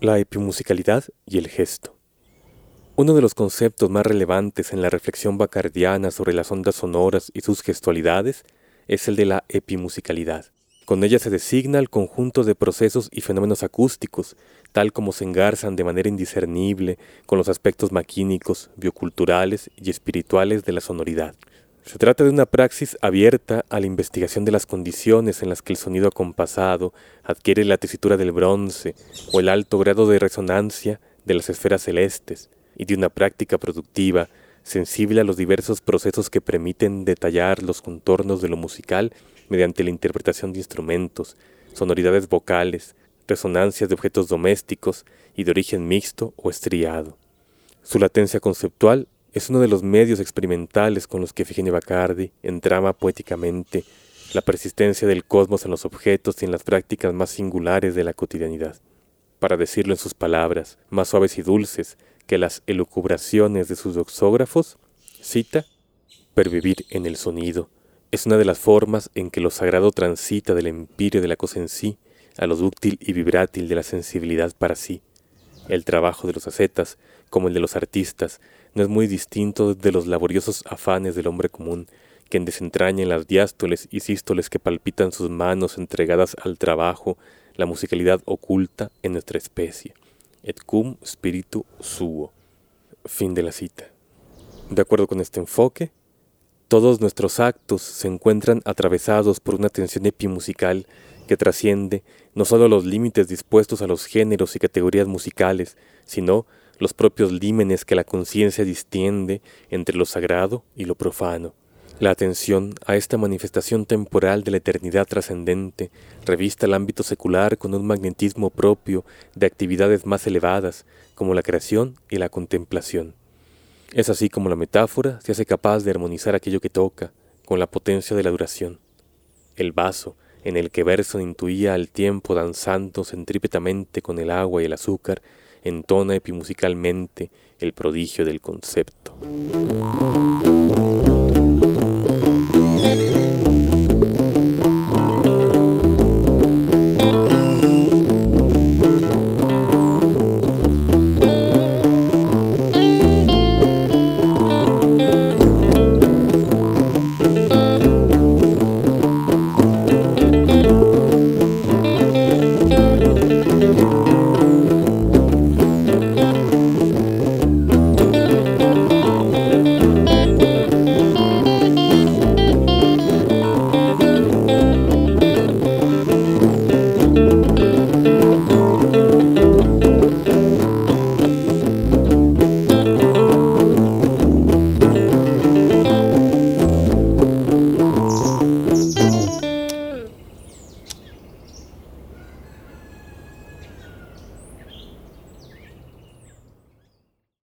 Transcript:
La epimusicalidad y el gesto. Uno de los conceptos más relevantes en la reflexión bacardiana sobre las ondas sonoras y sus gestualidades es el de la epimusicalidad. Con ella se designa el conjunto de procesos y fenómenos acústicos, tal como se engarzan de manera indiscernible con los aspectos maquínicos, bioculturales y espirituales de la sonoridad. Se trata de una praxis abierta a la investigación de las condiciones en las que el sonido acompasado adquiere la tesitura del bronce o el alto grado de resonancia de las esferas celestes, y de una práctica productiva sensible a los diversos procesos que permiten detallar los contornos de lo musical mediante la interpretación de instrumentos, sonoridades vocales, resonancias de objetos domésticos y de origen mixto o estriado. Su latencia conceptual es uno de los medios experimentales con los que Figenia Bacardi entrama poéticamente la persistencia del cosmos en los objetos y en las prácticas más singulares de la cotidianidad. Para decirlo en sus palabras, más suaves y dulces que las elucubraciones de sus doxógrafos, cita, pervivir en el sonido es una de las formas en que lo sagrado transita del empirio de la cosa en sí a lo dúctil y vibrátil de la sensibilidad para sí. El trabajo de los ascetas, como el de los artistas, no es muy distinto de los laboriosos afanes del hombre común, quien desentraña en las diástoles y sístoles que palpitan sus manos entregadas al trabajo la musicalidad oculta en nuestra especie. Et cum spiritu suo. Fin de la cita. De acuerdo con este enfoque, todos nuestros actos se encuentran atravesados por una tensión epimusical que trasciende no solo los límites dispuestos a los géneros y categorías musicales, sino los propios límenes que la conciencia distiende entre lo sagrado y lo profano. La atención a esta manifestación temporal de la eternidad trascendente revista el ámbito secular con un magnetismo propio de actividades más elevadas, como la creación y la contemplación. Es así como la metáfora se hace capaz de armonizar aquello que toca con la potencia de la duración. El vaso, en el que Berson intuía al tiempo danzando centrípetamente con el agua y el azúcar, entona epimusicalmente el prodigio del concepto.